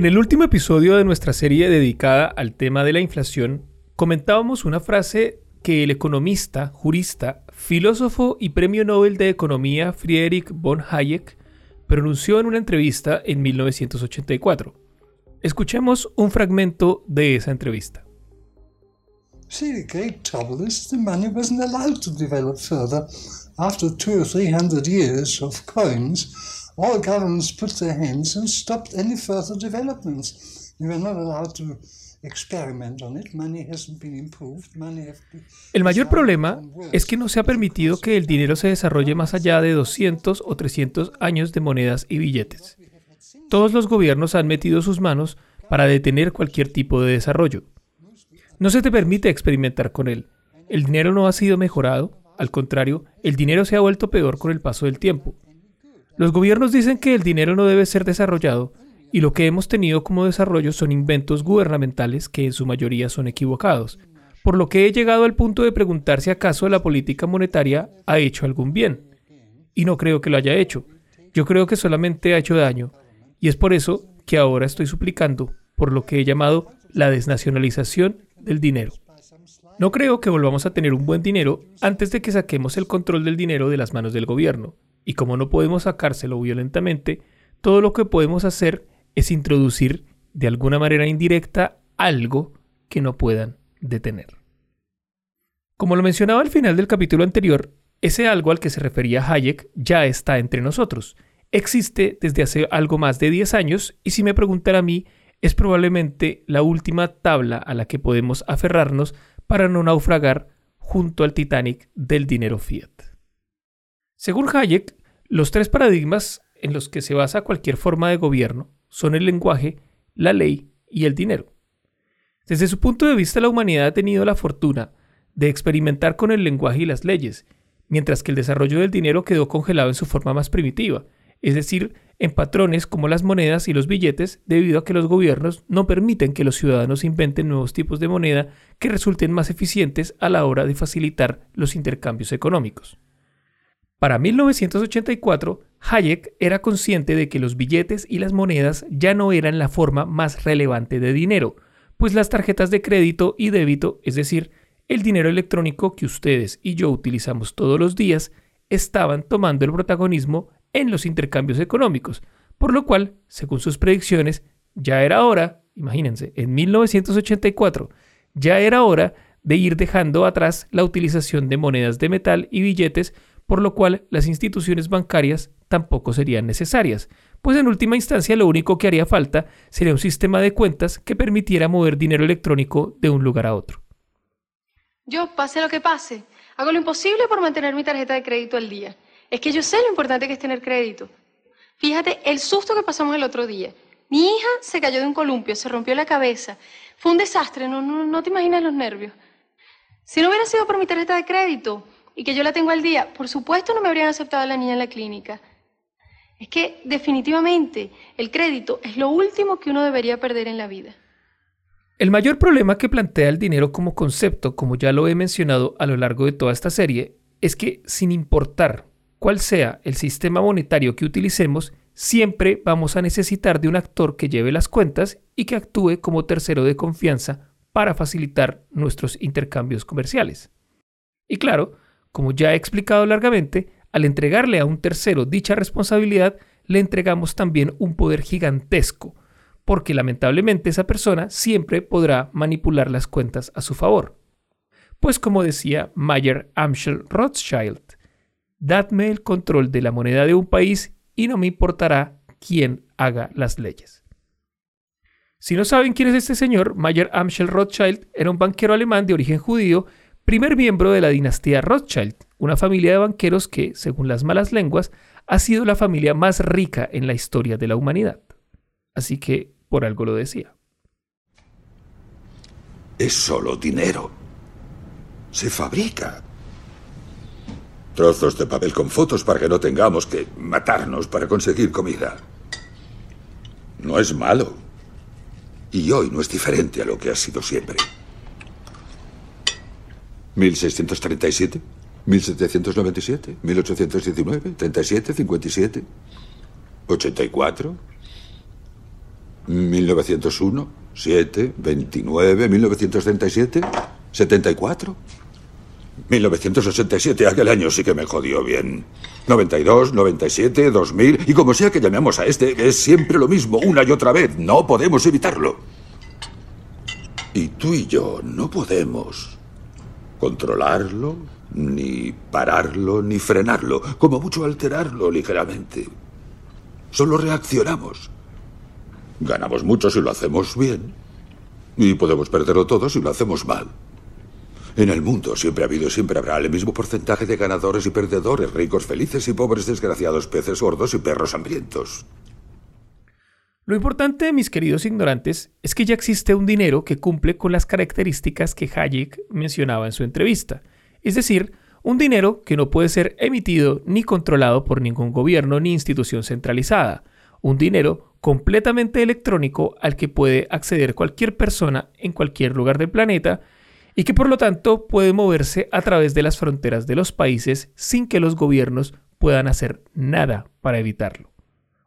En el último episodio de nuestra serie dedicada al tema de la inflación, comentábamos una frase que el economista, jurista, filósofo y premio Nobel de Economía Friedrich von Hayek pronunció en una entrevista en 1984. Escuchemos un fragmento de esa entrevista. All governments put their hands and stopped any further developments. You were not allowed to El mayor problema es que no se ha permitido que el dinero se desarrolle más allá de 200 o 300 años de monedas y billetes. Todos los gobiernos han metido sus manos para detener cualquier tipo de desarrollo. No se te permite experimentar con él. El dinero no ha sido mejorado, al contrario, el dinero se ha vuelto peor con el paso del tiempo. Los gobiernos dicen que el dinero no debe ser desarrollado y lo que hemos tenido como desarrollo son inventos gubernamentales que en su mayoría son equivocados, por lo que he llegado al punto de preguntar si acaso la política monetaria ha hecho algún bien. Y no creo que lo haya hecho. Yo creo que solamente ha hecho daño, y es por eso que ahora estoy suplicando por lo que he llamado la desnacionalización del dinero. No creo que volvamos a tener un buen dinero antes de que saquemos el control del dinero de las manos del gobierno, y como no podemos sacárselo violentamente, todo lo que podemos hacer es introducir de alguna manera indirecta algo que no puedan detener. Como lo mencionaba al final del capítulo anterior, ese algo al que se refería Hayek ya está entre nosotros. Existe desde hace algo más de 10 años y si me preguntara a mí, es probablemente la última tabla a la que podemos aferrarnos para no naufragar junto al Titanic del dinero fiat. Según Hayek, los tres paradigmas en los que se basa cualquier forma de gobierno son el lenguaje, la ley y el dinero. Desde su punto de vista, la humanidad ha tenido la fortuna de experimentar con el lenguaje y las leyes, mientras que el desarrollo del dinero quedó congelado en su forma más primitiva, es decir, en patrones como las monedas y los billetes, debido a que los gobiernos no permiten que los ciudadanos inventen nuevos tipos de moneda que resulten más eficientes a la hora de facilitar los intercambios económicos. Para 1984, Hayek era consciente de que los billetes y las monedas ya no eran la forma más relevante de dinero, pues las tarjetas de crédito y débito, es decir, el dinero electrónico que ustedes y yo utilizamos todos los días, estaban tomando el protagonismo en los intercambios económicos, por lo cual, según sus predicciones, ya era hora, imagínense, en 1984, ya era hora de ir dejando atrás la utilización de monedas de metal y billetes por lo cual las instituciones bancarias tampoco serían necesarias, pues en última instancia lo único que haría falta sería un sistema de cuentas que permitiera mover dinero electrónico de un lugar a otro. Yo, pase lo que pase, hago lo imposible por mantener mi tarjeta de crédito al día. Es que yo sé lo importante que es tener crédito. Fíjate el susto que pasamos el otro día. Mi hija se cayó de un columpio, se rompió la cabeza. Fue un desastre, no, no, no te imaginas los nervios. Si no hubiera sido por mi tarjeta de crédito, y que yo la tengo al día, por supuesto no me habrían aceptado a la niña en la clínica. Es que definitivamente el crédito es lo último que uno debería perder en la vida. El mayor problema que plantea el dinero como concepto, como ya lo he mencionado a lo largo de toda esta serie, es que sin importar cuál sea el sistema monetario que utilicemos, siempre vamos a necesitar de un actor que lleve las cuentas y que actúe como tercero de confianza para facilitar nuestros intercambios comerciales. Y claro, como ya he explicado largamente, al entregarle a un tercero dicha responsabilidad, le entregamos también un poder gigantesco, porque lamentablemente esa persona siempre podrá manipular las cuentas a su favor. Pues como decía Mayer Amschel Rothschild, dadme el control de la moneda de un país y no me importará quién haga las leyes. Si no saben quién es este señor, Mayer Amschel Rothschild era un banquero alemán de origen judío primer miembro de la dinastía Rothschild, una familia de banqueros que, según las malas lenguas, ha sido la familia más rica en la historia de la humanidad. Así que por algo lo decía. Es solo dinero. Se fabrica. Trozos de papel con fotos para que no tengamos que matarnos para conseguir comida. No es malo. Y hoy no es diferente a lo que ha sido siempre. 1637, 1797, 1819, 37, 57, 84. 1901, 7, 29, 1937, 74. 1987, aquel año sí que me jodió bien. 92, 97, 2000, y como sea que llamemos a este, es siempre lo mismo, una y otra vez. No podemos evitarlo. Y tú y yo no podemos controlarlo, ni pararlo, ni frenarlo, como mucho alterarlo ligeramente. Solo reaccionamos. Ganamos mucho si lo hacemos bien, y podemos perderlo todo si lo hacemos mal. En el mundo siempre ha habido y siempre habrá el mismo porcentaje de ganadores y perdedores, ricos felices y pobres desgraciados, peces gordos y perros hambrientos. Lo importante, mis queridos ignorantes, es que ya existe un dinero que cumple con las características que Hayek mencionaba en su entrevista. Es decir, un dinero que no puede ser emitido ni controlado por ningún gobierno ni institución centralizada. Un dinero completamente electrónico al que puede acceder cualquier persona en cualquier lugar del planeta y que por lo tanto puede moverse a través de las fronteras de los países sin que los gobiernos puedan hacer nada para evitarlo.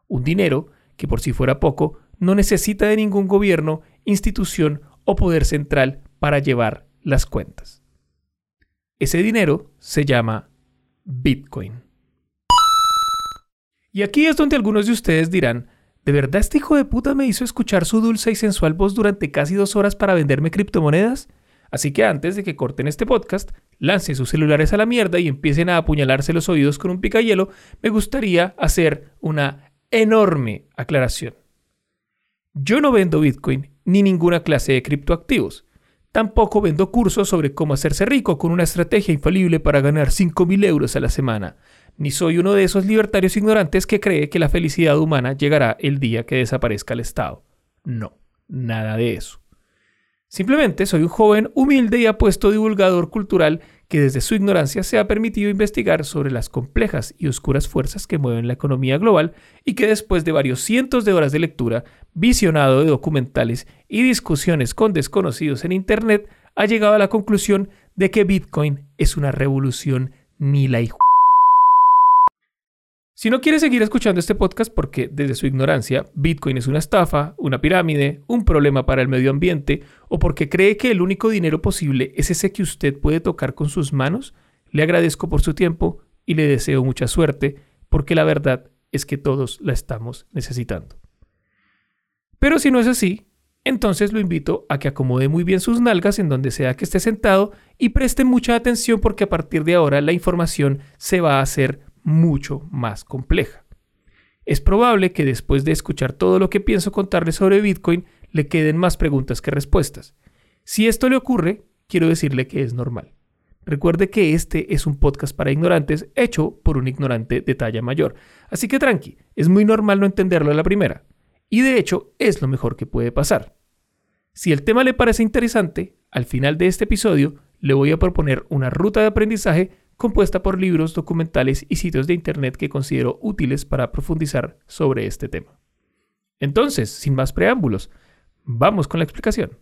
Un dinero que por si fuera poco no necesita de ningún gobierno, institución o poder central para llevar las cuentas. Ese dinero se llama Bitcoin. Y aquí es donde algunos de ustedes dirán, ¿de verdad este hijo de puta me hizo escuchar su dulce y sensual voz durante casi dos horas para venderme criptomonedas? Así que antes de que corten este podcast, lancen sus celulares a la mierda y empiecen a apuñalarse los oídos con un picayelo, me gustaría hacer una enorme aclaración. Yo no vendo Bitcoin ni ninguna clase de criptoactivos. Tampoco vendo cursos sobre cómo hacerse rico con una estrategia infalible para ganar 5.000 euros a la semana. Ni soy uno de esos libertarios ignorantes que cree que la felicidad humana llegará el día que desaparezca el Estado. No, nada de eso. Simplemente soy un joven humilde y apuesto divulgador cultural que desde su ignorancia se ha permitido investigar sobre las complejas y oscuras fuerzas que mueven la economía global y que después de varios cientos de horas de lectura, visionado de documentales y discusiones con desconocidos en Internet, ha llegado a la conclusión de que Bitcoin es una revolución ni la hijo si no quiere seguir escuchando este podcast porque desde su ignorancia Bitcoin es una estafa, una pirámide, un problema para el medio ambiente o porque cree que el único dinero posible es ese que usted puede tocar con sus manos, le agradezco por su tiempo y le deseo mucha suerte porque la verdad es que todos la estamos necesitando. Pero si no es así, entonces lo invito a que acomode muy bien sus nalgas en donde sea que esté sentado y preste mucha atención porque a partir de ahora la información se va a hacer mucho más compleja. Es probable que después de escuchar todo lo que pienso contarle sobre Bitcoin, le queden más preguntas que respuestas. Si esto le ocurre, quiero decirle que es normal. Recuerde que este es un podcast para ignorantes hecho por un ignorante de talla mayor. Así que tranqui, es muy normal no entenderlo a la primera. Y de hecho es lo mejor que puede pasar. Si el tema le parece interesante, al final de este episodio le voy a proponer una ruta de aprendizaje compuesta por libros, documentales y sitios de Internet que considero útiles para profundizar sobre este tema. Entonces, sin más preámbulos, vamos con la explicación.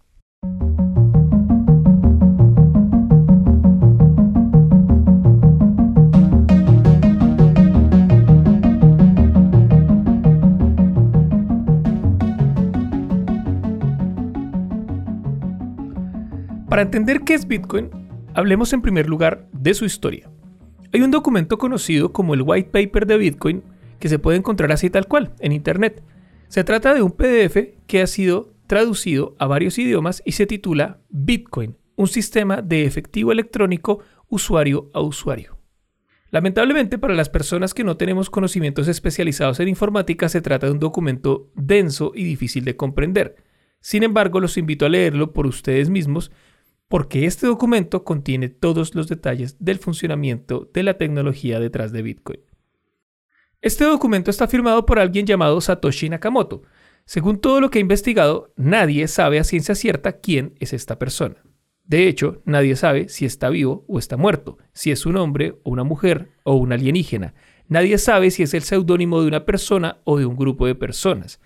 Para entender qué es Bitcoin, hablemos en primer lugar de su historia. Hay un documento conocido como el White Paper de Bitcoin que se puede encontrar así tal cual en Internet. Se trata de un PDF que ha sido traducido a varios idiomas y se titula Bitcoin, un sistema de efectivo electrónico usuario a usuario. Lamentablemente para las personas que no tenemos conocimientos especializados en informática se trata de un documento denso y difícil de comprender. Sin embargo, los invito a leerlo por ustedes mismos porque este documento contiene todos los detalles del funcionamiento de la tecnología detrás de Bitcoin. Este documento está firmado por alguien llamado Satoshi Nakamoto. Según todo lo que he investigado, nadie sabe a ciencia cierta quién es esta persona. De hecho, nadie sabe si está vivo o está muerto, si es un hombre o una mujer o un alienígena. Nadie sabe si es el seudónimo de una persona o de un grupo de personas.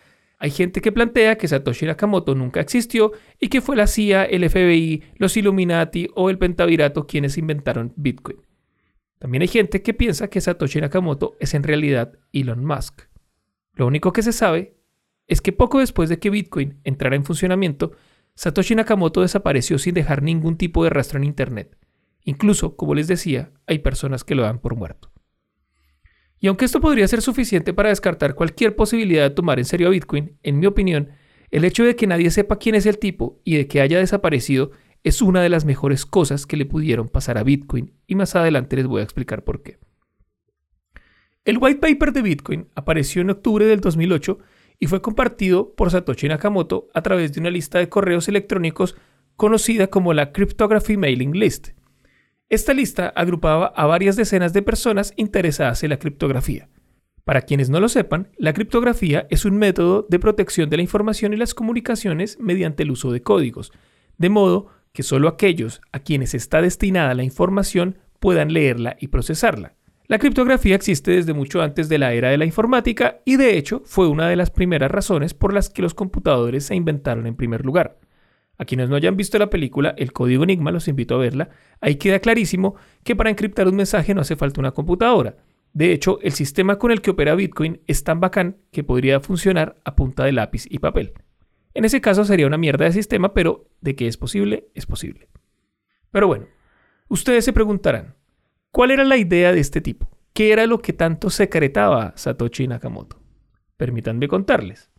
Hay gente que plantea que Satoshi Nakamoto nunca existió y que fue la CIA, el FBI, los Illuminati o el Pentavirato quienes inventaron Bitcoin. También hay gente que piensa que Satoshi Nakamoto es en realidad Elon Musk. Lo único que se sabe es que poco después de que Bitcoin entrara en funcionamiento, Satoshi Nakamoto desapareció sin dejar ningún tipo de rastro en Internet. Incluso, como les decía, hay personas que lo dan por muerto. Y aunque esto podría ser suficiente para descartar cualquier posibilidad de tomar en serio a Bitcoin, en mi opinión, el hecho de que nadie sepa quién es el tipo y de que haya desaparecido es una de las mejores cosas que le pudieron pasar a Bitcoin y más adelante les voy a explicar por qué. El white paper de Bitcoin apareció en octubre del 2008 y fue compartido por Satoshi Nakamoto a través de una lista de correos electrónicos conocida como la Cryptography Mailing List. Esta lista agrupaba a varias decenas de personas interesadas en la criptografía. Para quienes no lo sepan, la criptografía es un método de protección de la información y las comunicaciones mediante el uso de códigos, de modo que solo aquellos a quienes está destinada la información puedan leerla y procesarla. La criptografía existe desde mucho antes de la era de la informática y de hecho fue una de las primeras razones por las que los computadores se inventaron en primer lugar. A quienes no hayan visto la película El Código Enigma, los invito a verla, ahí queda clarísimo que para encriptar un mensaje no hace falta una computadora. De hecho, el sistema con el que opera Bitcoin es tan bacán que podría funcionar a punta de lápiz y papel. En ese caso sería una mierda de sistema, pero de que es posible, es posible. Pero bueno, ustedes se preguntarán, ¿cuál era la idea de este tipo? ¿Qué era lo que tanto secretaba Satoshi Nakamoto? Permítanme contarles.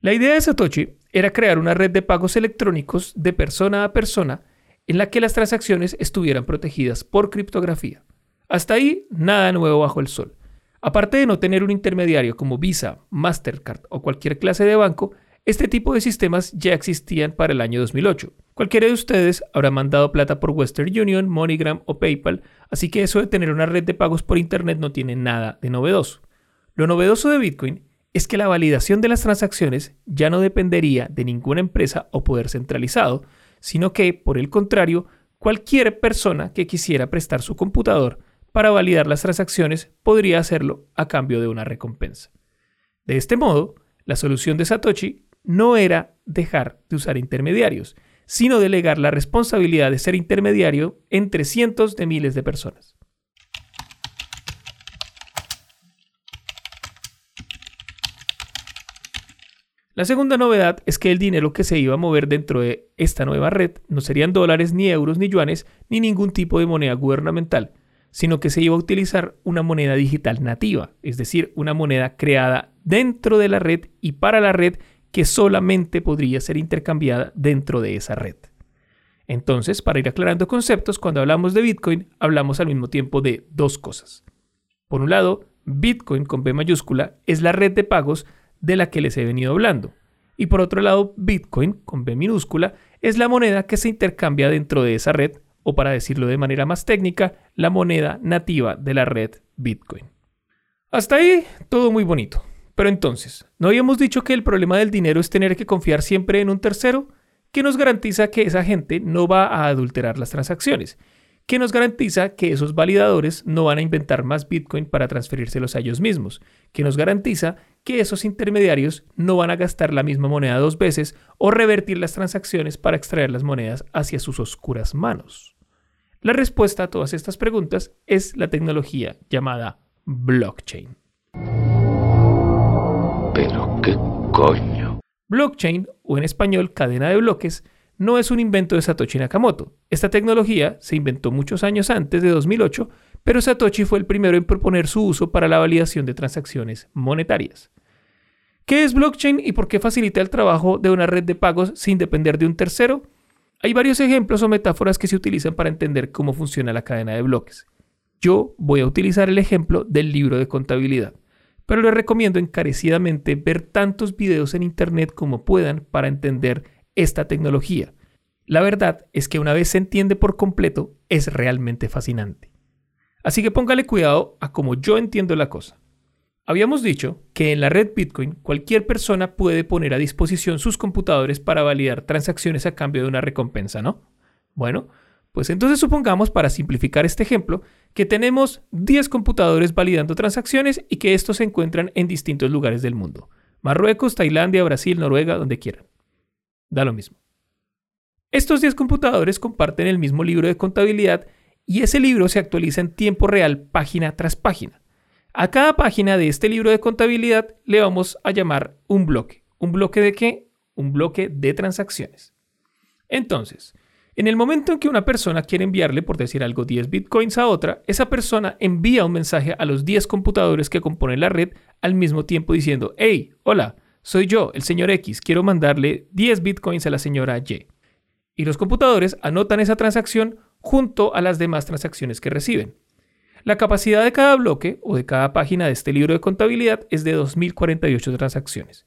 La idea de Satoshi era crear una red de pagos electrónicos de persona a persona en la que las transacciones estuvieran protegidas por criptografía. Hasta ahí, nada nuevo bajo el sol. Aparte de no tener un intermediario como Visa, Mastercard o cualquier clase de banco, este tipo de sistemas ya existían para el año 2008. Cualquiera de ustedes habrá mandado plata por Western Union, MoneyGram o PayPal, así que eso de tener una red de pagos por Internet no tiene nada de novedoso. Lo novedoso de Bitcoin es que la validación de las transacciones ya no dependería de ninguna empresa o poder centralizado, sino que, por el contrario, cualquier persona que quisiera prestar su computador para validar las transacciones podría hacerlo a cambio de una recompensa. De este modo, la solución de Satoshi no era dejar de usar intermediarios, sino delegar la responsabilidad de ser intermediario entre cientos de miles de personas. La segunda novedad es que el dinero que se iba a mover dentro de esta nueva red no serían dólares, ni euros, ni yuanes, ni ningún tipo de moneda gubernamental, sino que se iba a utilizar una moneda digital nativa, es decir, una moneda creada dentro de la red y para la red que solamente podría ser intercambiada dentro de esa red. Entonces, para ir aclarando conceptos, cuando hablamos de Bitcoin, hablamos al mismo tiempo de dos cosas. Por un lado, Bitcoin con B mayúscula es la red de pagos de la que les he venido hablando. Y por otro lado, Bitcoin con B minúscula es la moneda que se intercambia dentro de esa red, o para decirlo de manera más técnica, la moneda nativa de la red Bitcoin. Hasta ahí, todo muy bonito. Pero entonces, ¿no habíamos dicho que el problema del dinero es tener que confiar siempre en un tercero? ¿Qué nos garantiza que esa gente no va a adulterar las transacciones? ¿Qué nos garantiza que esos validadores no van a inventar más Bitcoin para transferírselos a ellos mismos? ¿Qué nos garantiza que esos intermediarios no van a gastar la misma moneda dos veces o revertir las transacciones para extraer las monedas hacia sus oscuras manos? La respuesta a todas estas preguntas es la tecnología llamada blockchain. Pero qué coño. Blockchain, o en español cadena de bloques, no es un invento de Satoshi Nakamoto. Esta tecnología se inventó muchos años antes de 2008, pero Satoshi fue el primero en proponer su uso para la validación de transacciones monetarias. ¿Qué es blockchain y por qué facilita el trabajo de una red de pagos sin depender de un tercero? Hay varios ejemplos o metáforas que se utilizan para entender cómo funciona la cadena de bloques. Yo voy a utilizar el ejemplo del libro de contabilidad pero les recomiendo encarecidamente ver tantos videos en Internet como puedan para entender esta tecnología. La verdad es que una vez se entiende por completo, es realmente fascinante. Así que póngale cuidado a cómo yo entiendo la cosa. Habíamos dicho que en la red Bitcoin cualquier persona puede poner a disposición sus computadores para validar transacciones a cambio de una recompensa, ¿no? Bueno, pues entonces supongamos, para simplificar este ejemplo, que tenemos 10 computadores validando transacciones y que estos se encuentran en distintos lugares del mundo. Marruecos, Tailandia, Brasil, Noruega, donde quieran. Da lo mismo. Estos 10 computadores comparten el mismo libro de contabilidad y ese libro se actualiza en tiempo real página tras página. A cada página de este libro de contabilidad le vamos a llamar un bloque. ¿Un bloque de qué? Un bloque de transacciones. Entonces, en el momento en que una persona quiere enviarle, por decir algo, 10 bitcoins a otra, esa persona envía un mensaje a los 10 computadores que componen la red al mismo tiempo diciendo, hey, hola, soy yo, el señor X, quiero mandarle 10 bitcoins a la señora Y. Y los computadores anotan esa transacción junto a las demás transacciones que reciben. La capacidad de cada bloque o de cada página de este libro de contabilidad es de 2048 transacciones.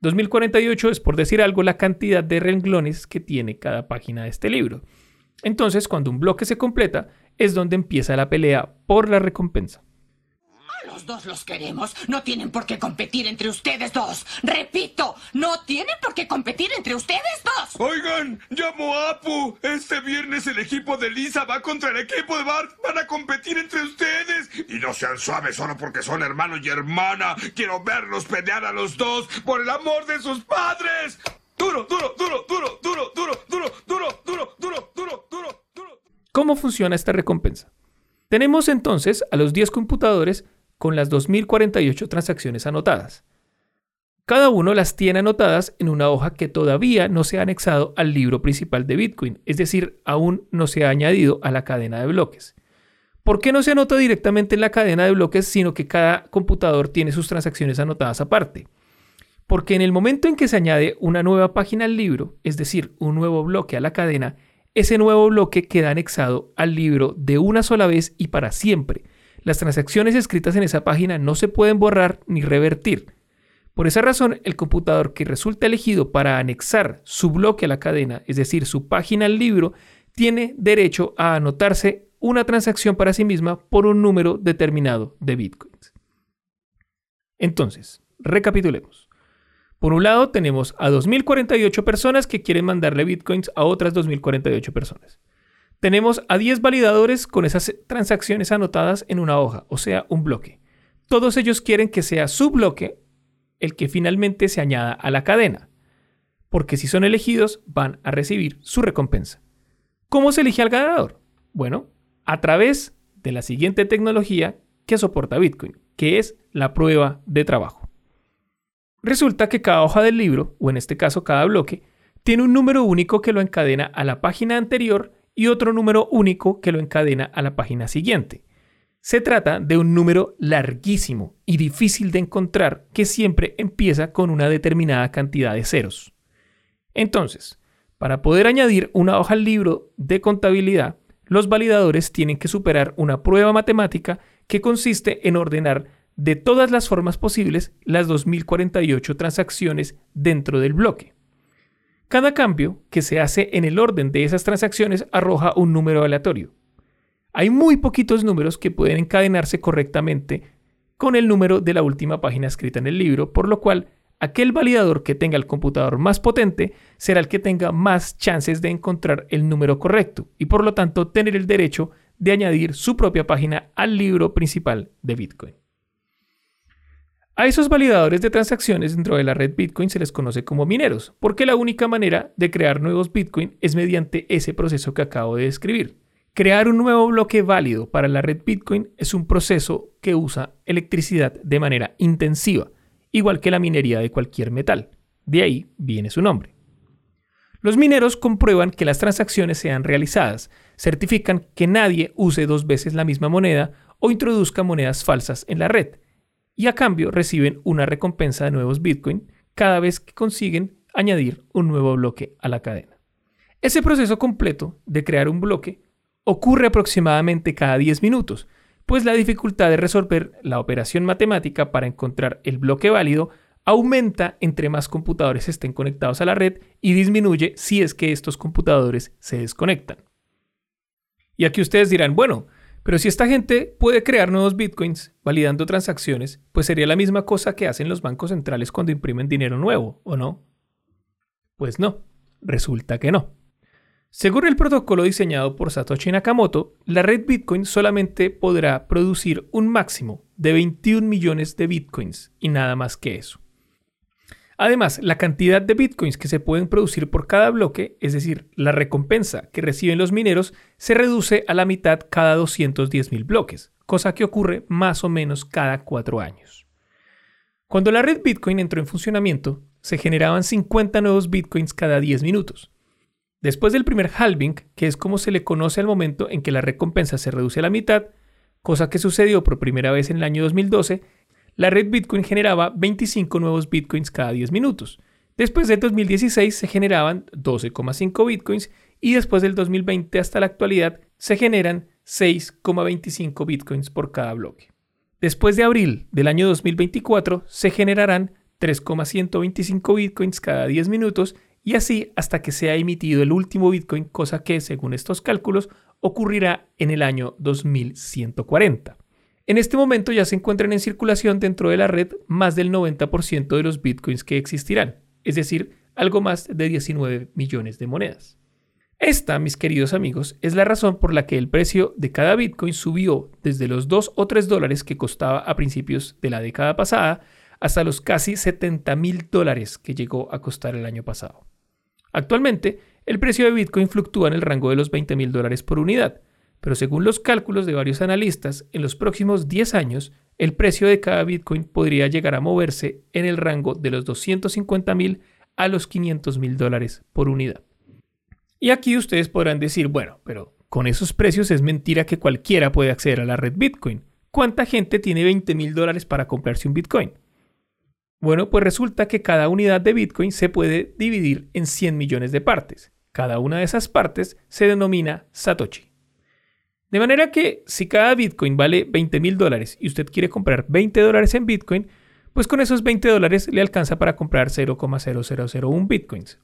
2048 es, por decir algo, la cantidad de renglones que tiene cada página de este libro. Entonces, cuando un bloque se completa, es donde empieza la pelea por la recompensa. Los dos los queremos. No tienen por qué competir entre ustedes dos. Repito, no tienen por qué competir entre ustedes dos. Oigan, llamo a Apu. Este viernes el equipo de Lisa va contra el equipo de Bart. Van a competir entre ustedes. Y no sean suaves solo porque son hermano y hermana. Quiero verlos pelear a los dos por el amor de sus padres. Duro, duro, duro, duro, duro, duro, duro, duro, duro, duro, duro, duro, duro. ¿Cómo funciona esta recompensa? Tenemos entonces a los 10 computadores con las 2048 transacciones anotadas. Cada uno las tiene anotadas en una hoja que todavía no se ha anexado al libro principal de Bitcoin, es decir, aún no se ha añadido a la cadena de bloques. ¿Por qué no se anota directamente en la cadena de bloques, sino que cada computador tiene sus transacciones anotadas aparte? Porque en el momento en que se añade una nueva página al libro, es decir, un nuevo bloque a la cadena, ese nuevo bloque queda anexado al libro de una sola vez y para siempre, las transacciones escritas en esa página no se pueden borrar ni revertir. Por esa razón, el computador que resulta elegido para anexar su bloque a la cadena, es decir, su página al libro, tiene derecho a anotarse una transacción para sí misma por un número determinado de bitcoins. Entonces, recapitulemos. Por un lado, tenemos a 2.048 personas que quieren mandarle bitcoins a otras 2.048 personas. Tenemos a 10 validadores con esas transacciones anotadas en una hoja, o sea, un bloque. Todos ellos quieren que sea su bloque el que finalmente se añada a la cadena, porque si son elegidos van a recibir su recompensa. ¿Cómo se elige al ganador? Bueno, a través de la siguiente tecnología que soporta Bitcoin, que es la prueba de trabajo. Resulta que cada hoja del libro, o en este caso cada bloque, tiene un número único que lo encadena a la página anterior y otro número único que lo encadena a la página siguiente. Se trata de un número larguísimo y difícil de encontrar que siempre empieza con una determinada cantidad de ceros. Entonces, para poder añadir una hoja al libro de contabilidad, los validadores tienen que superar una prueba matemática que consiste en ordenar de todas las formas posibles las 2048 transacciones dentro del bloque. Cada cambio que se hace en el orden de esas transacciones arroja un número aleatorio. Hay muy poquitos números que pueden encadenarse correctamente con el número de la última página escrita en el libro, por lo cual aquel validador que tenga el computador más potente será el que tenga más chances de encontrar el número correcto y por lo tanto tener el derecho de añadir su propia página al libro principal de Bitcoin. A esos validadores de transacciones dentro de la red Bitcoin se les conoce como mineros, porque la única manera de crear nuevos Bitcoin es mediante ese proceso que acabo de describir. Crear un nuevo bloque válido para la red Bitcoin es un proceso que usa electricidad de manera intensiva, igual que la minería de cualquier metal. De ahí viene su nombre. Los mineros comprueban que las transacciones sean realizadas, certifican que nadie use dos veces la misma moneda o introduzca monedas falsas en la red y a cambio reciben una recompensa de nuevos Bitcoin cada vez que consiguen añadir un nuevo bloque a la cadena. Ese proceso completo de crear un bloque ocurre aproximadamente cada 10 minutos, pues la dificultad de resolver la operación matemática para encontrar el bloque válido aumenta entre más computadores estén conectados a la red y disminuye si es que estos computadores se desconectan. Y aquí ustedes dirán, bueno, pero si esta gente puede crear nuevos bitcoins validando transacciones, pues sería la misma cosa que hacen los bancos centrales cuando imprimen dinero nuevo, ¿o no? Pues no, resulta que no. Según el protocolo diseñado por Satoshi Nakamoto, la red Bitcoin solamente podrá producir un máximo de 21 millones de bitcoins y nada más que eso. Además, la cantidad de bitcoins que se pueden producir por cada bloque, es decir, la recompensa que reciben los mineros, se reduce a la mitad cada 210.000 bloques, cosa que ocurre más o menos cada cuatro años. Cuando la red Bitcoin entró en funcionamiento, se generaban 50 nuevos Bitcoins cada 10 minutos. Después del primer halving, que es como se le conoce al momento en que la recompensa se reduce a la mitad, cosa que sucedió por primera vez en el año 2012, la red Bitcoin generaba 25 nuevos Bitcoins cada 10 minutos. Después de 2016 se generaban 12,5 Bitcoins y después del 2020 hasta la actualidad se generan 6,25 Bitcoins por cada bloque. Después de abril del año 2024 se generarán 3,125 bitcoins cada 10 minutos y así hasta que sea emitido el último bitcoin, cosa que, según estos cálculos, ocurrirá en el año 2140. En este momento ya se encuentran en circulación dentro de la red más del 90% de los bitcoins que existirán, es decir, algo más de 19 millones de monedas. Esta, mis queridos amigos, es la razón por la que el precio de cada Bitcoin subió desde los 2 o 3 dólares que costaba a principios de la década pasada hasta los casi 70 mil dólares que llegó a costar el año pasado. Actualmente, el precio de Bitcoin fluctúa en el rango de los 20 mil dólares por unidad, pero según los cálculos de varios analistas, en los próximos 10 años, el precio de cada Bitcoin podría llegar a moverse en el rango de los 250 mil a los 500 mil dólares por unidad. Y aquí ustedes podrán decir, bueno, pero con esos precios es mentira que cualquiera puede acceder a la red Bitcoin. ¿Cuánta gente tiene 20 mil dólares para comprarse un Bitcoin? Bueno, pues resulta que cada unidad de Bitcoin se puede dividir en 100 millones de partes. Cada una de esas partes se denomina Satoshi. De manera que si cada Bitcoin vale 20 mil dólares y usted quiere comprar 20 dólares en Bitcoin, pues con esos 20 dólares le alcanza para comprar 0,0001 Bitcoins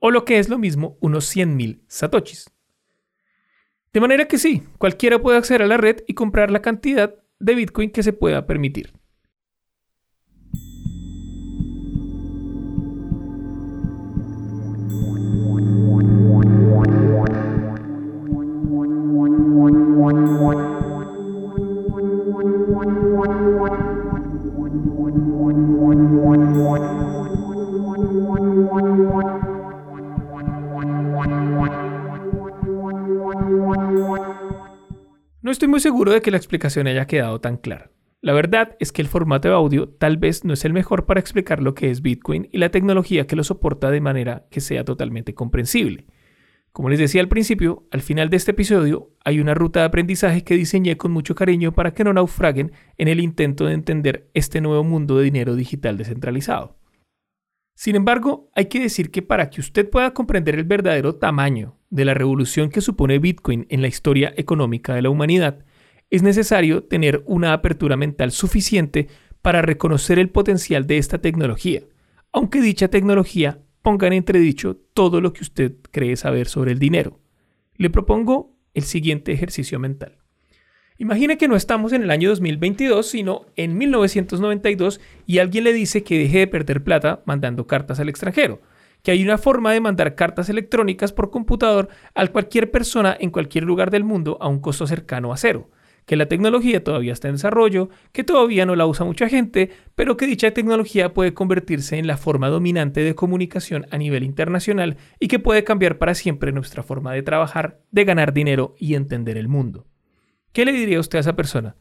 o lo que es lo mismo, unos 100.000 satoshis. De manera que sí, cualquiera puede acceder a la red y comprar la cantidad de Bitcoin que se pueda permitir. No estoy muy seguro de que la explicación haya quedado tan clara. La verdad es que el formato de audio tal vez no es el mejor para explicar lo que es Bitcoin y la tecnología que lo soporta de manera que sea totalmente comprensible. Como les decía al principio, al final de este episodio hay una ruta de aprendizaje que diseñé con mucho cariño para que no naufraguen en el intento de entender este nuevo mundo de dinero digital descentralizado. Sin embargo, hay que decir que para que usted pueda comprender el verdadero tamaño de la revolución que supone Bitcoin en la historia económica de la humanidad, es necesario tener una apertura mental suficiente para reconocer el potencial de esta tecnología, aunque dicha tecnología ponga en entredicho todo lo que usted cree saber sobre el dinero. Le propongo el siguiente ejercicio mental. Imagine que no estamos en el año 2022, sino en 1992 y alguien le dice que deje de perder plata mandando cartas al extranjero, que hay una forma de mandar cartas electrónicas por computador a cualquier persona en cualquier lugar del mundo a un costo cercano a cero, que la tecnología todavía está en desarrollo, que todavía no la usa mucha gente, pero que dicha tecnología puede convertirse en la forma dominante de comunicación a nivel internacional y que puede cambiar para siempre nuestra forma de trabajar, de ganar dinero y entender el mundo. ¿Qué le diría usted a esa persona?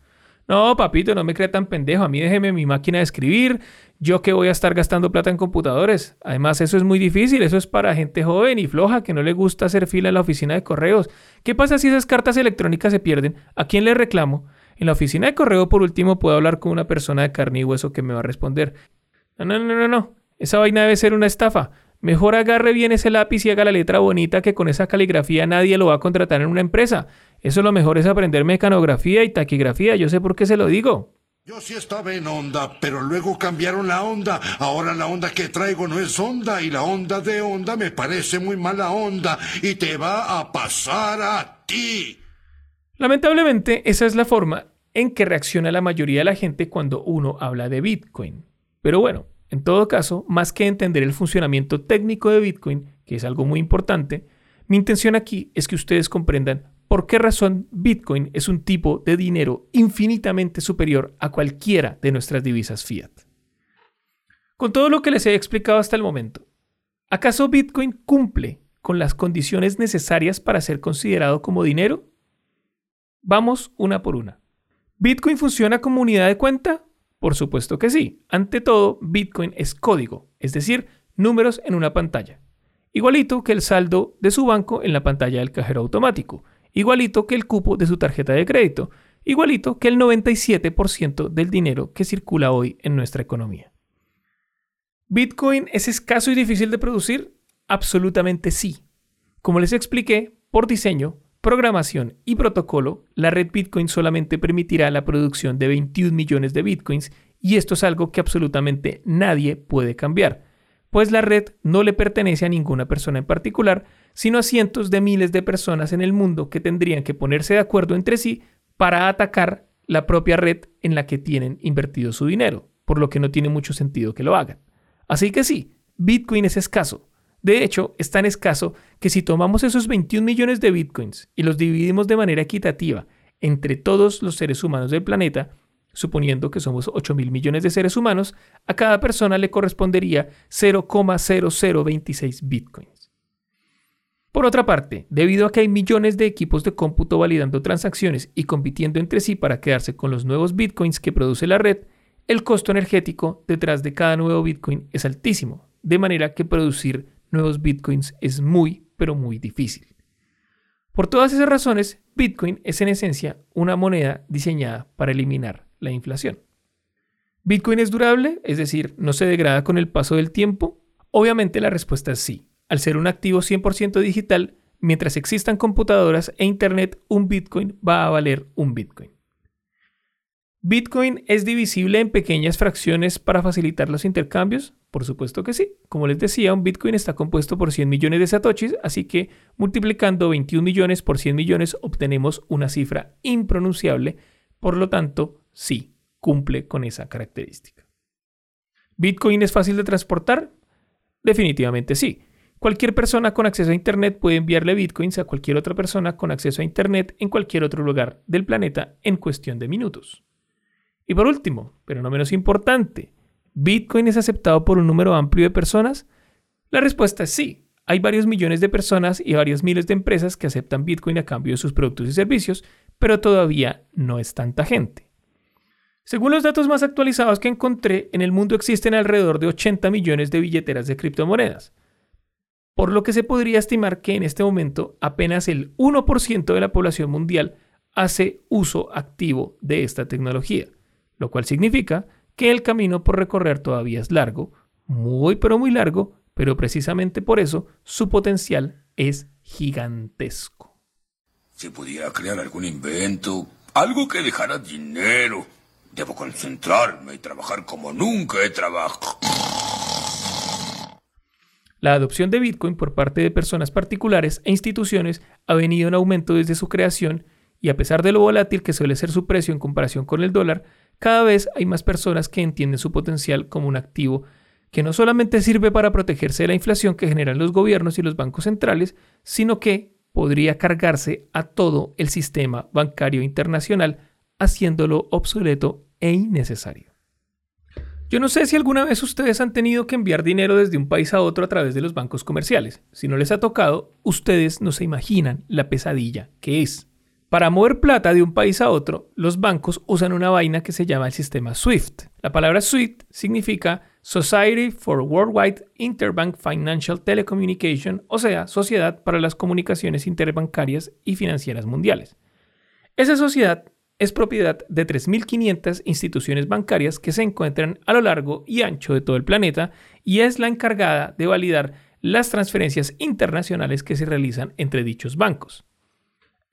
No, papito, no me crea tan pendejo. A mí déjeme mi máquina de escribir. Yo que voy a estar gastando plata en computadores. Además, eso es muy difícil. Eso es para gente joven y floja que no le gusta hacer fila en la oficina de correos. ¿Qué pasa si esas cartas electrónicas se pierden? ¿A quién le reclamo? En la oficina de correo, por último, puedo hablar con una persona de carne y hueso que me va a responder. No, no, no, no, no. Esa vaina debe ser una estafa. Mejor agarre bien ese lápiz y haga la letra bonita que con esa caligrafía nadie lo va a contratar en una empresa. Eso lo mejor es aprender mecanografía y taquigrafía, yo sé por qué se lo digo. Yo sí estaba en onda, pero luego cambiaron la onda. Ahora la onda que traigo no es onda y la onda de onda me parece muy mala onda y te va a pasar a ti. Lamentablemente, esa es la forma en que reacciona la mayoría de la gente cuando uno habla de Bitcoin. Pero bueno, en todo caso, más que entender el funcionamiento técnico de Bitcoin, que es algo muy importante, mi intención aquí es que ustedes comprendan ¿Por qué razón Bitcoin es un tipo de dinero infinitamente superior a cualquiera de nuestras divisas fiat? Con todo lo que les he explicado hasta el momento, ¿acaso Bitcoin cumple con las condiciones necesarias para ser considerado como dinero? Vamos una por una. ¿Bitcoin funciona como unidad de cuenta? Por supuesto que sí. Ante todo, Bitcoin es código, es decir, números en una pantalla. Igualito que el saldo de su banco en la pantalla del cajero automático. Igualito que el cupo de su tarjeta de crédito. Igualito que el 97% del dinero que circula hoy en nuestra economía. ¿Bitcoin es escaso y difícil de producir? Absolutamente sí. Como les expliqué, por diseño, programación y protocolo, la red Bitcoin solamente permitirá la producción de 21 millones de Bitcoins y esto es algo que absolutamente nadie puede cambiar, pues la red no le pertenece a ninguna persona en particular, sino a cientos de miles de personas en el mundo que tendrían que ponerse de acuerdo entre sí para atacar la propia red en la que tienen invertido su dinero, por lo que no tiene mucho sentido que lo hagan. Así que sí, Bitcoin es escaso, de hecho, es tan escaso que si tomamos esos 21 millones de bitcoins y los dividimos de manera equitativa entre todos los seres humanos del planeta, suponiendo que somos 8 mil millones de seres humanos, a cada persona le correspondería 0,0026 bitcoins. Por otra parte, debido a que hay millones de equipos de cómputo validando transacciones y compitiendo entre sí para quedarse con los nuevos bitcoins que produce la red, el costo energético detrás de cada nuevo bitcoin es altísimo, de manera que producir nuevos bitcoins es muy, pero muy difícil. Por todas esas razones, Bitcoin es en esencia una moneda diseñada para eliminar la inflación. ¿Bitcoin es durable? Es decir, ¿no se degrada con el paso del tiempo? Obviamente la respuesta es sí. Al ser un activo 100% digital, mientras existan computadoras e Internet, un Bitcoin va a valer un Bitcoin. ¿Bitcoin es divisible en pequeñas fracciones para facilitar los intercambios? Por supuesto que sí. Como les decía, un Bitcoin está compuesto por 100 millones de satoshis, así que multiplicando 21 millones por 100 millones obtenemos una cifra impronunciable, por lo tanto, sí, cumple con esa característica. ¿Bitcoin es fácil de transportar? Definitivamente sí. Cualquier persona con acceso a Internet puede enviarle bitcoins a cualquier otra persona con acceso a Internet en cualquier otro lugar del planeta en cuestión de minutos. Y por último, pero no menos importante, ¿Bitcoin es aceptado por un número amplio de personas? La respuesta es sí. Hay varios millones de personas y varios miles de empresas que aceptan Bitcoin a cambio de sus productos y servicios, pero todavía no es tanta gente. Según los datos más actualizados que encontré, en el mundo existen alrededor de 80 millones de billeteras de criptomonedas, por lo que se podría estimar que en este momento apenas el 1% de la población mundial hace uso activo de esta tecnología lo cual significa que el camino por recorrer todavía es largo, muy pero muy largo, pero precisamente por eso su potencial es gigantesco. Si pudiera crear algún invento, algo que dejara dinero, debo concentrarme y trabajar como nunca he trabajado. La adopción de Bitcoin por parte de personas particulares e instituciones ha venido en aumento desde su creación y a pesar de lo volátil que suele ser su precio en comparación con el dólar, cada vez hay más personas que entienden su potencial como un activo que no solamente sirve para protegerse de la inflación que generan los gobiernos y los bancos centrales, sino que podría cargarse a todo el sistema bancario internacional, haciéndolo obsoleto e innecesario. Yo no sé si alguna vez ustedes han tenido que enviar dinero desde un país a otro a través de los bancos comerciales. Si no les ha tocado, ustedes no se imaginan la pesadilla que es. Para mover plata de un país a otro, los bancos usan una vaina que se llama el sistema SWIFT. La palabra SWIFT significa Society for Worldwide Interbank Financial Telecommunication, o sea, Sociedad para las Comunicaciones Interbancarias y Financieras Mundiales. Esa sociedad es propiedad de 3.500 instituciones bancarias que se encuentran a lo largo y ancho de todo el planeta y es la encargada de validar las transferencias internacionales que se realizan entre dichos bancos.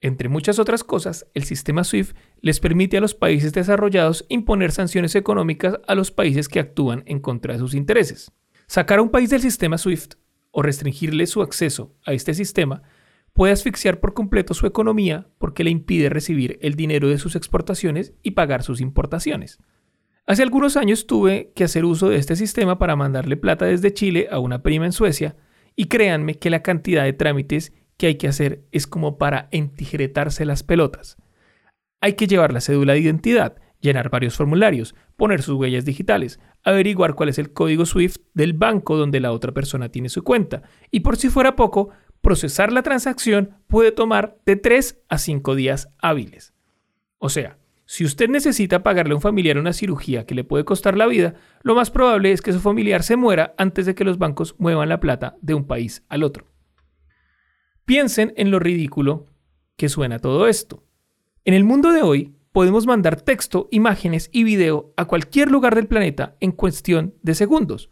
Entre muchas otras cosas, el sistema SWIFT les permite a los países desarrollados imponer sanciones económicas a los países que actúan en contra de sus intereses. Sacar a un país del sistema SWIFT o restringirle su acceso a este sistema puede asfixiar por completo su economía porque le impide recibir el dinero de sus exportaciones y pagar sus importaciones. Hace algunos años tuve que hacer uso de este sistema para mandarle plata desde Chile a una prima en Suecia y créanme que la cantidad de trámites que hay que hacer es como para entijeretarse las pelotas. Hay que llevar la cédula de identidad, llenar varios formularios, poner sus huellas digitales, averiguar cuál es el código SWIFT del banco donde la otra persona tiene su cuenta y por si fuera poco, procesar la transacción puede tomar de 3 a 5 días hábiles. O sea, Si usted necesita pagarle a un familiar una cirugía que le puede costar la vida, lo más probable es que su familiar se muera antes de que los bancos muevan la plata de un país al otro. Piensen en lo ridículo que suena todo esto. En el mundo de hoy, podemos mandar texto, imágenes y video a cualquier lugar del planeta en cuestión de segundos.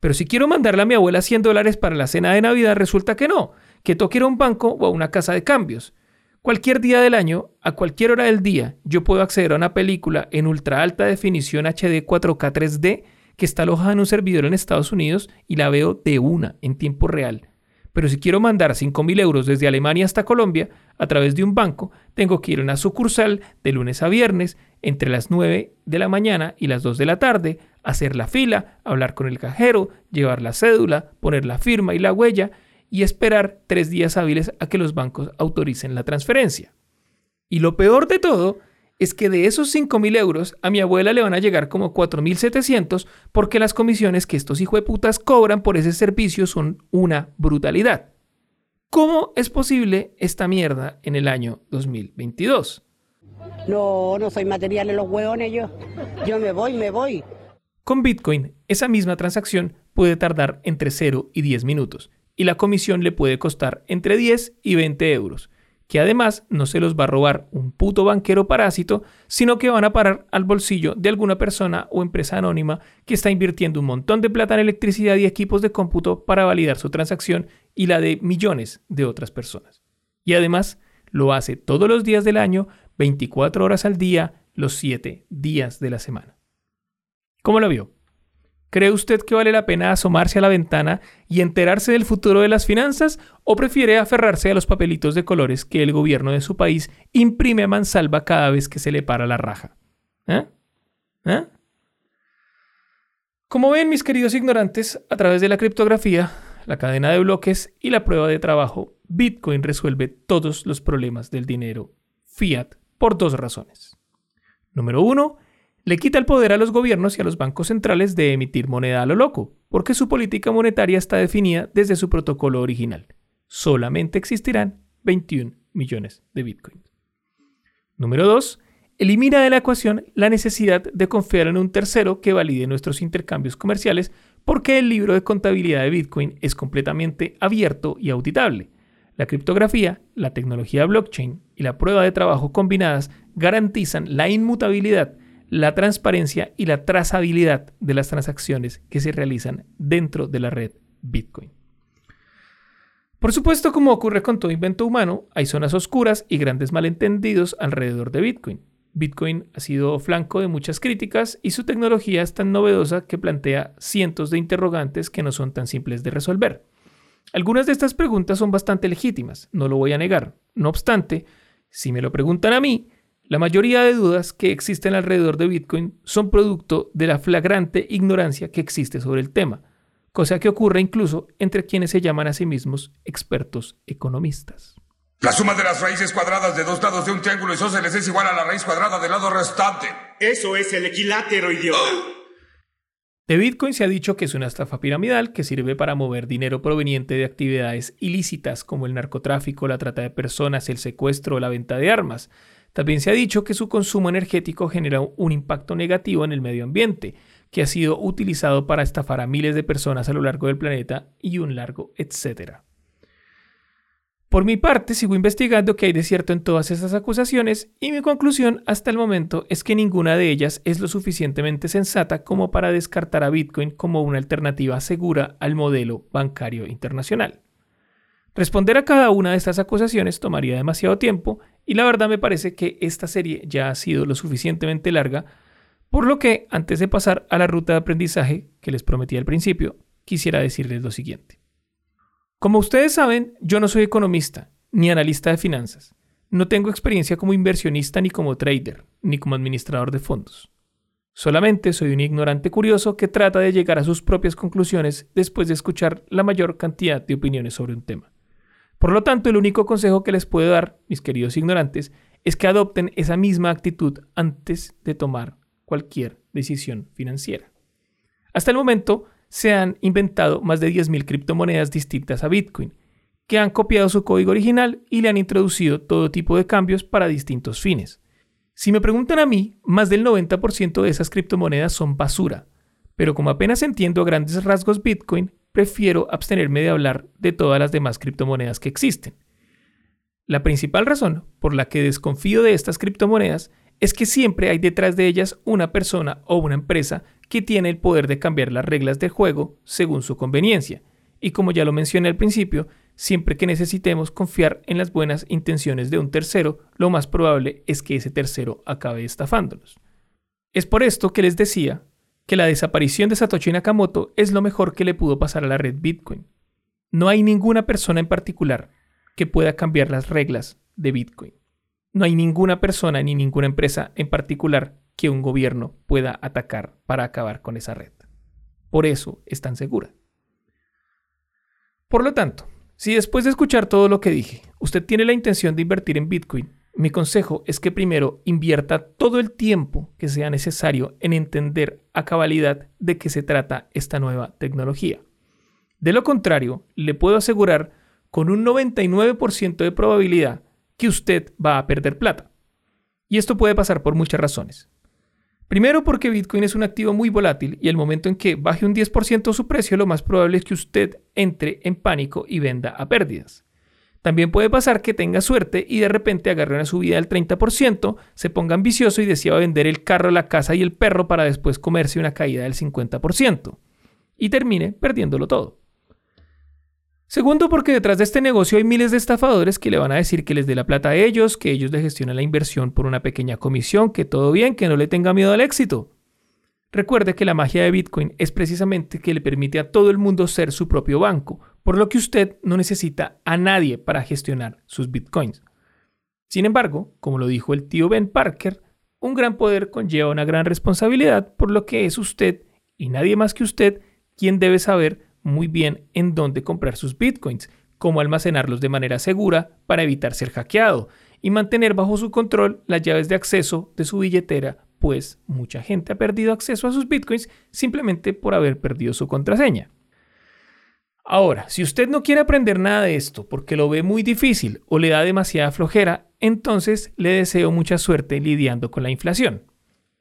Pero si quiero mandarle a mi abuela 100 dólares para la cena de Navidad, resulta que no, que toque ir a un banco o a una casa de cambios. Cualquier día del año, a cualquier hora del día, yo puedo acceder a una película en ultra alta definición HD 4K 3D que está alojada en un servidor en Estados Unidos y la veo de una en tiempo real. Pero si quiero mandar 5.000 euros desde Alemania hasta Colombia a través de un banco, tengo que ir a una sucursal de lunes a viernes entre las 9 de la mañana y las 2 de la tarde, hacer la fila, hablar con el cajero, llevar la cédula, poner la firma y la huella, y esperar tres días hábiles a que los bancos autoricen la transferencia. Y lo peor de todo es que de esos 5.000 euros a mi abuela le van a llegar como 4.700 porque las comisiones que estos hijueputas cobran por ese servicio son una brutalidad. ¿Cómo es posible esta mierda en el año 2022? No, no soy material en los hueones yo. Yo me voy, me voy. Con Bitcoin, esa misma transacción puede tardar entre 0 y 10 minutos y la comisión le puede costar entre 10 y 20 euros, que además no se los va a robar un puto banquero parásito, sino que van a parar al bolsillo de alguna persona o empresa anónima que está invirtiendo un montón de plata en electricidad y equipos de cómputo para validar su transacción y la de millones de otras personas. Y además lo hace todos los días del año, 24 horas al día, los 7 días de la semana. ¿Cómo lo vio? ¿Cree usted que vale la pena asomarse a la ventana y enterarse del futuro de las finanzas o prefiere aferrarse a los papelitos de colores que el gobierno de su país imprime a mansalva cada vez que se le para la raja? ¿Eh? ¿Eh? Como ven mis queridos ignorantes, a través de la criptografía, la cadena de bloques y la prueba de trabajo, Bitcoin resuelve todos los problemas del dinero fiat por dos razones. Número uno, le quita el poder a los gobiernos y a los bancos centrales de emitir moneda a lo loco, porque su política monetaria está definida desde su protocolo original. Solamente existirán 21 millones de Bitcoin. Número 2. Elimina de la ecuación la necesidad de confiar en un tercero que valide nuestros intercambios comerciales porque el libro de contabilidad de Bitcoin es completamente abierto y auditable. La criptografía, la tecnología blockchain y la prueba de trabajo combinadas garantizan la inmutabilidad la transparencia y la trazabilidad de las transacciones que se realizan dentro de la red Bitcoin. Por supuesto, como ocurre con todo invento humano, hay zonas oscuras y grandes malentendidos alrededor de Bitcoin. Bitcoin ha sido flanco de muchas críticas y su tecnología es tan novedosa que plantea cientos de interrogantes que no son tan simples de resolver. Algunas de estas preguntas son bastante legítimas, no lo voy a negar. No obstante, si me lo preguntan a mí, la mayoría de dudas que existen alrededor de Bitcoin son producto de la flagrante ignorancia que existe sobre el tema, cosa que ocurre incluso entre quienes se llaman a sí mismos expertos economistas. La suma de las raíces cuadradas de dos lados de un triángulo isósceles es igual a la raíz cuadrada del lado restante. Eso es el equilátero, idiota. De Bitcoin se ha dicho que es una estafa piramidal que sirve para mover dinero proveniente de actividades ilícitas como el narcotráfico, la trata de personas, el secuestro o la venta de armas. También se ha dicho que su consumo energético genera un impacto negativo en el medio ambiente, que ha sido utilizado para estafar a miles de personas a lo largo del planeta y un largo etcétera. Por mi parte, sigo investigando qué hay de cierto en todas esas acusaciones y mi conclusión hasta el momento es que ninguna de ellas es lo suficientemente sensata como para descartar a Bitcoin como una alternativa segura al modelo bancario internacional. Responder a cada una de estas acusaciones tomaría demasiado tiempo y la verdad me parece que esta serie ya ha sido lo suficientemente larga, por lo que antes de pasar a la ruta de aprendizaje que les prometí al principio, quisiera decirles lo siguiente. Como ustedes saben, yo no soy economista ni analista de finanzas. No tengo experiencia como inversionista ni como trader, ni como administrador de fondos. Solamente soy un ignorante curioso que trata de llegar a sus propias conclusiones después de escuchar la mayor cantidad de opiniones sobre un tema. Por lo tanto, el único consejo que les puedo dar, mis queridos ignorantes, es que adopten esa misma actitud antes de tomar cualquier decisión financiera. Hasta el momento, se han inventado más de 10.000 criptomonedas distintas a Bitcoin, que han copiado su código original y le han introducido todo tipo de cambios para distintos fines. Si me preguntan a mí, más del 90% de esas criptomonedas son basura, pero como apenas entiendo a grandes rasgos Bitcoin, prefiero abstenerme de hablar de todas las demás criptomonedas que existen. La principal razón por la que desconfío de estas criptomonedas es que siempre hay detrás de ellas una persona o una empresa que tiene el poder de cambiar las reglas del juego según su conveniencia. Y como ya lo mencioné al principio, siempre que necesitemos confiar en las buenas intenciones de un tercero, lo más probable es que ese tercero acabe estafándonos. Es por esto que les decía que la desaparición de Satoshi Nakamoto es lo mejor que le pudo pasar a la red Bitcoin. No hay ninguna persona en particular que pueda cambiar las reglas de Bitcoin. No hay ninguna persona ni ninguna empresa en particular que un gobierno pueda atacar para acabar con esa red. Por eso es tan segura. Por lo tanto, si después de escuchar todo lo que dije, usted tiene la intención de invertir en Bitcoin, mi consejo es que primero invierta todo el tiempo que sea necesario en entender a cabalidad de qué se trata esta nueva tecnología. De lo contrario, le puedo asegurar con un 99% de probabilidad que usted va a perder plata. Y esto puede pasar por muchas razones. Primero porque Bitcoin es un activo muy volátil y el momento en que baje un 10% su precio lo más probable es que usted entre en pánico y venda a pérdidas. También puede pasar que tenga suerte y de repente agarre una subida del 30%, se ponga ambicioso y decida vender el carro, la casa y el perro para después comerse una caída del 50% y termine perdiéndolo todo. Segundo, porque detrás de este negocio hay miles de estafadores que le van a decir que les dé la plata a ellos, que ellos le gestionen la inversión por una pequeña comisión, que todo bien, que no le tenga miedo al éxito. Recuerde que la magia de Bitcoin es precisamente que le permite a todo el mundo ser su propio banco, por lo que usted no necesita a nadie para gestionar sus Bitcoins. Sin embargo, como lo dijo el tío Ben Parker, un gran poder conlleva una gran responsabilidad, por lo que es usted y nadie más que usted quien debe saber muy bien en dónde comprar sus bitcoins, cómo almacenarlos de manera segura para evitar ser hackeado y mantener bajo su control las llaves de acceso de su billetera, pues mucha gente ha perdido acceso a sus bitcoins simplemente por haber perdido su contraseña. Ahora, si usted no quiere aprender nada de esto porque lo ve muy difícil o le da demasiada flojera, entonces le deseo mucha suerte lidiando con la inflación.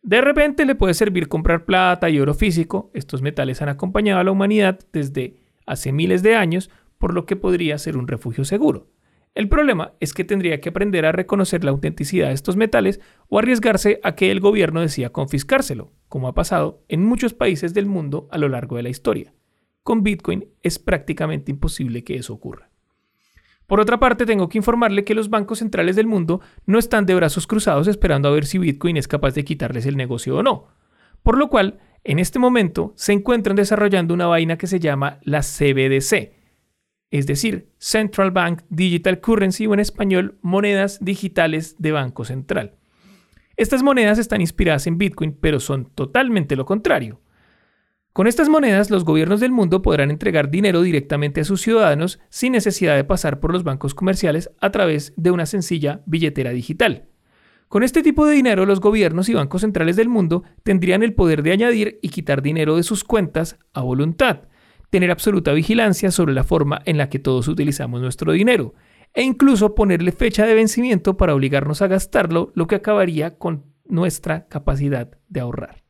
De repente le puede servir comprar plata y oro físico. Estos metales han acompañado a la humanidad desde hace miles de años, por lo que podría ser un refugio seguro. El problema es que tendría que aprender a reconocer la autenticidad de estos metales o arriesgarse a que el gobierno decida confiscárselo, como ha pasado en muchos países del mundo a lo largo de la historia. Con Bitcoin es prácticamente imposible que eso ocurra. Por otra parte, tengo que informarle que los bancos centrales del mundo no están de brazos cruzados esperando a ver si Bitcoin es capaz de quitarles el negocio o no. Por lo cual, en este momento se encuentran desarrollando una vaina que se llama la CBDC, es decir, Central Bank Digital Currency o en español, monedas digitales de Banco Central. Estas monedas están inspiradas en Bitcoin, pero son totalmente lo contrario. Con estas monedas, los gobiernos del mundo podrán entregar dinero directamente a sus ciudadanos sin necesidad de pasar por los bancos comerciales a través de una sencilla billetera digital. Con este tipo de dinero, los gobiernos y bancos centrales del mundo tendrían el poder de añadir y quitar dinero de sus cuentas a voluntad, tener absoluta vigilancia sobre la forma en la que todos utilizamos nuestro dinero, e incluso ponerle fecha de vencimiento para obligarnos a gastarlo, lo que acabaría con nuestra capacidad de ahorrar.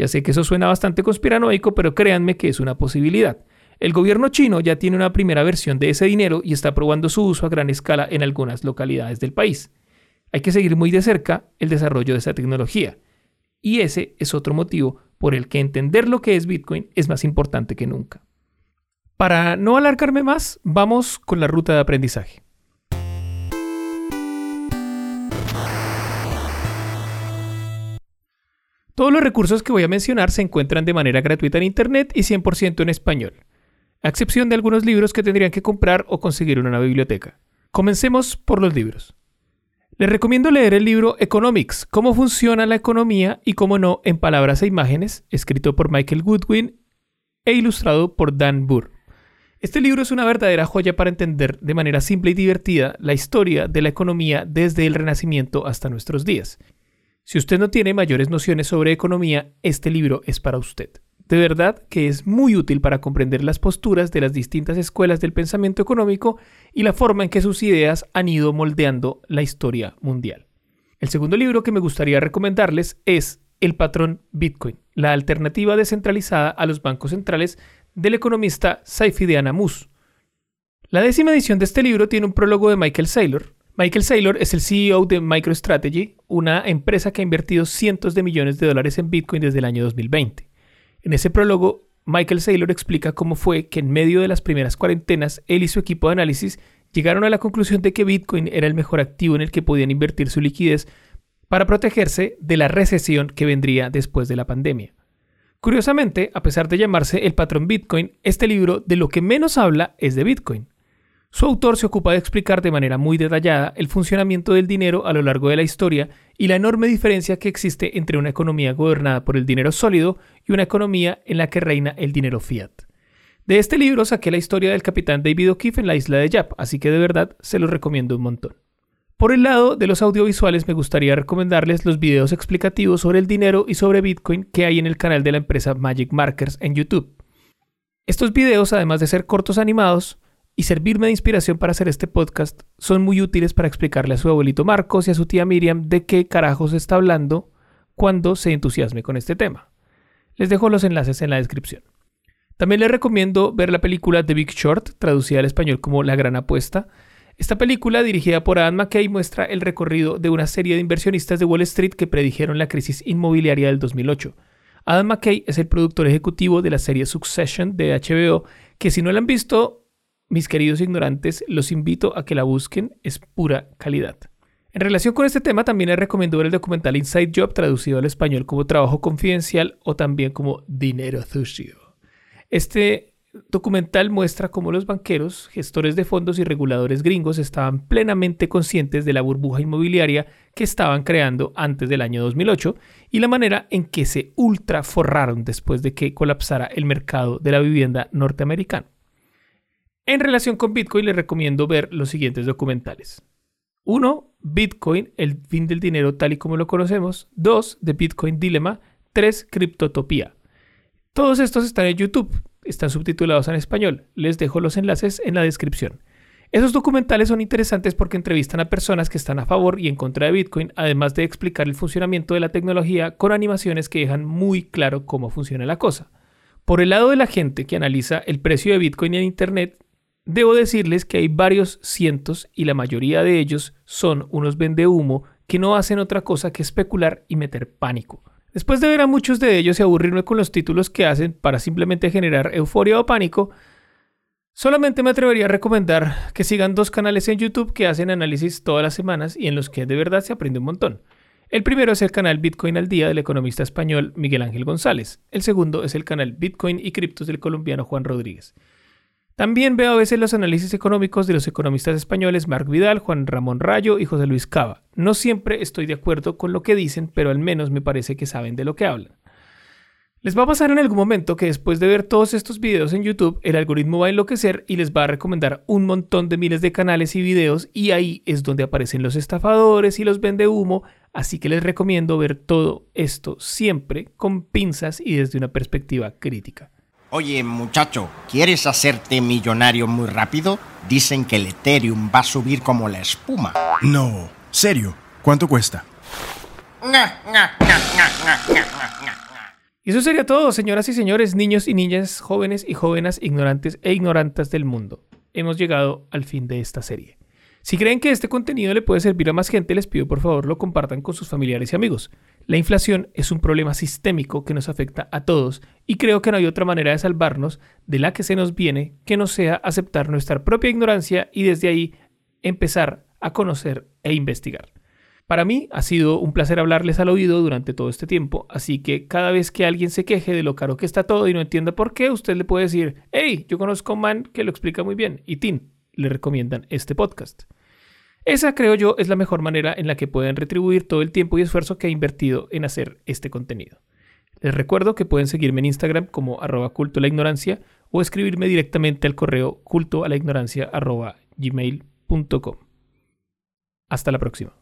Ya sé que eso suena bastante conspiranoico, pero créanme que es una posibilidad. El gobierno chino ya tiene una primera versión de ese dinero y está probando su uso a gran escala en algunas localidades del país. Hay que seguir muy de cerca el desarrollo de esa tecnología. Y ese es otro motivo por el que entender lo que es Bitcoin es más importante que nunca. Para no alargarme más, vamos con la ruta de aprendizaje. Todos los recursos que voy a mencionar se encuentran de manera gratuita en Internet y 100% en español, a excepción de algunos libros que tendrían que comprar o conseguir en una biblioteca. Comencemos por los libros. Les recomiendo leer el libro Economics, cómo funciona la economía y cómo no en palabras e imágenes, escrito por Michael Goodwin e ilustrado por Dan Burr. Este libro es una verdadera joya para entender de manera simple y divertida la historia de la economía desde el Renacimiento hasta nuestros días. Si usted no tiene mayores nociones sobre economía, este libro es para usted. De verdad que es muy útil para comprender las posturas de las distintas escuelas del pensamiento económico y la forma en que sus ideas han ido moldeando la historia mundial. El segundo libro que me gustaría recomendarles es El patrón Bitcoin, la alternativa descentralizada a los bancos centrales del economista Saifidean Amus. La décima edición de este libro tiene un prólogo de Michael Saylor. Michael Saylor es el CEO de MicroStrategy, una empresa que ha invertido cientos de millones de dólares en Bitcoin desde el año 2020. En ese prólogo, Michael Saylor explica cómo fue que en medio de las primeras cuarentenas, él y su equipo de análisis llegaron a la conclusión de que Bitcoin era el mejor activo en el que podían invertir su liquidez para protegerse de la recesión que vendría después de la pandemia. Curiosamente, a pesar de llamarse El patrón Bitcoin, este libro de lo que menos habla es de Bitcoin. Su autor se ocupa de explicar de manera muy detallada el funcionamiento del dinero a lo largo de la historia y la enorme diferencia que existe entre una economía gobernada por el dinero sólido y una economía en la que reina el dinero fiat. De este libro saqué la historia del capitán David O'Keefe en la isla de Yap, así que de verdad se los recomiendo un montón. Por el lado de los audiovisuales me gustaría recomendarles los videos explicativos sobre el dinero y sobre Bitcoin que hay en el canal de la empresa Magic Markers en YouTube. Estos videos, además de ser cortos animados, y servirme de inspiración para hacer este podcast son muy útiles para explicarle a su abuelito Marcos y a su tía Miriam de qué carajos está hablando cuando se entusiasme con este tema. Les dejo los enlaces en la descripción. También les recomiendo ver la película The Big Short, traducida al español como La Gran Apuesta. Esta película, dirigida por Adam McKay, muestra el recorrido de una serie de inversionistas de Wall Street que predijeron la crisis inmobiliaria del 2008. Adam McKay es el productor ejecutivo de la serie Succession de HBO, que si no la han visto, mis queridos ignorantes, los invito a que la busquen, es pura calidad. En relación con este tema, también les recomiendo ver el documental Inside Job, traducido al español como Trabajo Confidencial o también como Dinero Sucio. Este documental muestra cómo los banqueros, gestores de fondos y reguladores gringos estaban plenamente conscientes de la burbuja inmobiliaria que estaban creando antes del año 2008 y la manera en que se ultra forraron después de que colapsara el mercado de la vivienda norteamericano. En relación con Bitcoin les recomiendo ver los siguientes documentales. 1. Bitcoin, el fin del dinero tal y como lo conocemos. 2. The Bitcoin Dilemma. 3. Criptotopía. Todos estos están en YouTube, están subtitulados en español. Les dejo los enlaces en la descripción. Esos documentales son interesantes porque entrevistan a personas que están a favor y en contra de Bitcoin, además de explicar el funcionamiento de la tecnología con animaciones que dejan muy claro cómo funciona la cosa. Por el lado de la gente que analiza el precio de Bitcoin en Internet, Debo decirles que hay varios cientos y la mayoría de ellos son unos vendehumo que no hacen otra cosa que especular y meter pánico. Después de ver a muchos de ellos y aburrirme con los títulos que hacen para simplemente generar euforia o pánico, solamente me atrevería a recomendar que sigan dos canales en YouTube que hacen análisis todas las semanas y en los que de verdad se aprende un montón. El primero es el canal Bitcoin al Día del economista español Miguel Ángel González. El segundo es el canal Bitcoin y Criptos del colombiano Juan Rodríguez. También veo a veces los análisis económicos de los economistas españoles Marc Vidal, Juan Ramón Rayo y José Luis Cava. No siempre estoy de acuerdo con lo que dicen, pero al menos me parece que saben de lo que hablan. Les va a pasar en algún momento que después de ver todos estos videos en YouTube, el algoritmo va a enloquecer y les va a recomendar un montón de miles de canales y videos y ahí es donde aparecen los estafadores y los vende humo, así que les recomiendo ver todo esto siempre con pinzas y desde una perspectiva crítica. Oye, muchacho, ¿quieres hacerte millonario muy rápido? Dicen que el Ethereum va a subir como la espuma. No, serio, ¿cuánto cuesta? Y eso sería todo, señoras y señores, niños y niñas, jóvenes y jóvenes, ignorantes e ignorantas del mundo. Hemos llegado al fin de esta serie. Si creen que este contenido le puede servir a más gente, les pido por favor lo compartan con sus familiares y amigos. La inflación es un problema sistémico que nos afecta a todos y creo que no hay otra manera de salvarnos de la que se nos viene que no sea aceptar nuestra propia ignorancia y desde ahí empezar a conocer e investigar. Para mí ha sido un placer hablarles al oído durante todo este tiempo, así que cada vez que alguien se queje de lo caro que está todo y no entienda por qué, usted le puede decir, hey, yo conozco a un man que lo explica muy bien y Tin, le recomiendan este podcast. Esa, creo yo, es la mejor manera en la que pueden retribuir todo el tiempo y esfuerzo que he invertido en hacer este contenido. Les recuerdo que pueden seguirme en Instagram como arroba culto a la ignorancia o escribirme directamente al correo culto a la ignorancia arroba gmail.com. Hasta la próxima.